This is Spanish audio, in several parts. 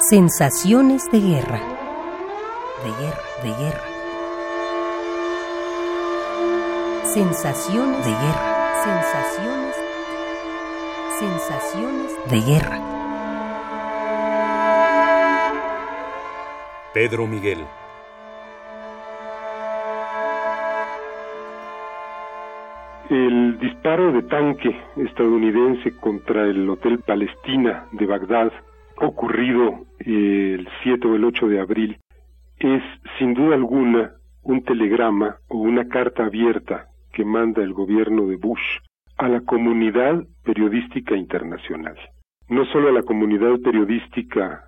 Sensaciones de guerra. De guerra, de guerra. Sensaciones de guerra. Sensaciones. Sensaciones de guerra. Pedro Miguel. El disparo de tanque estadounidense contra el Hotel Palestina de Bagdad, ocurrido el 7 o el 8 de abril, es sin duda alguna un telegrama o una carta abierta que manda el gobierno de Bush a la comunidad periodística internacional. No solo a la comunidad periodística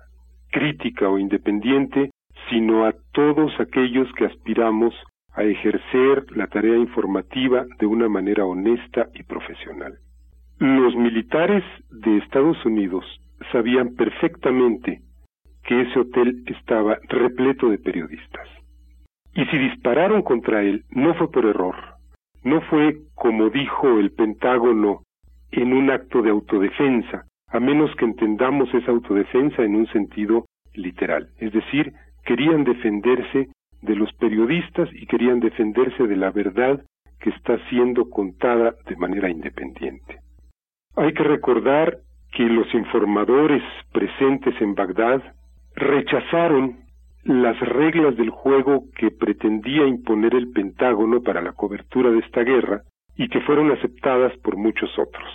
crítica o independiente, sino a todos aquellos que aspiramos a ejercer la tarea informativa de una manera honesta y profesional. Los militares de Estados Unidos sabían perfectamente que ese hotel estaba repleto de periodistas. Y si dispararon contra él, no fue por error, no fue, como dijo el Pentágono, en un acto de autodefensa, a menos que entendamos esa autodefensa en un sentido literal. Es decir, querían defenderse de los periodistas y querían defenderse de la verdad que está siendo contada de manera independiente. Hay que recordar que los informadores presentes en Bagdad rechazaron las reglas del juego que pretendía imponer el Pentágono para la cobertura de esta guerra y que fueron aceptadas por muchos otros,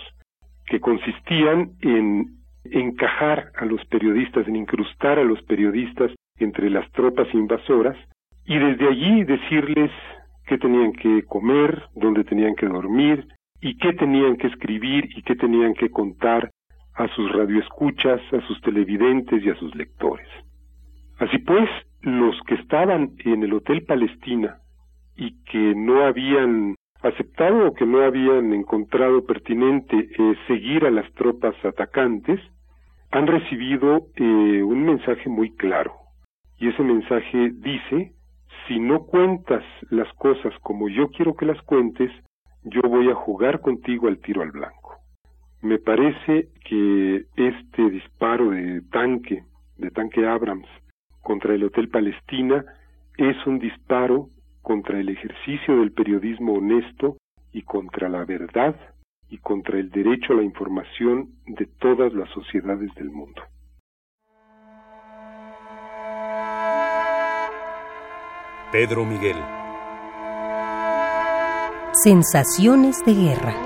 que consistían en encajar a los periodistas, en incrustar a los periodistas entre las tropas invasoras y desde allí decirles qué tenían que comer, dónde tenían que dormir y qué tenían que escribir y qué tenían que contar a sus radioescuchas, a sus televidentes y a sus lectores. Así pues, los que estaban en el Hotel Palestina y que no habían aceptado o que no habían encontrado pertinente eh, seguir a las tropas atacantes, han recibido eh, un mensaje muy claro. Y ese mensaje dice si no cuentas las cosas como yo quiero que las cuentes, yo voy a jugar contigo al tiro al blanco. Me parece que este disparo de tanque, de tanque Abrams, contra el Hotel Palestina, es un disparo contra el ejercicio del periodismo honesto y contra la verdad y contra el derecho a la información de todas las sociedades del mundo. Pedro Miguel. Sensaciones de guerra.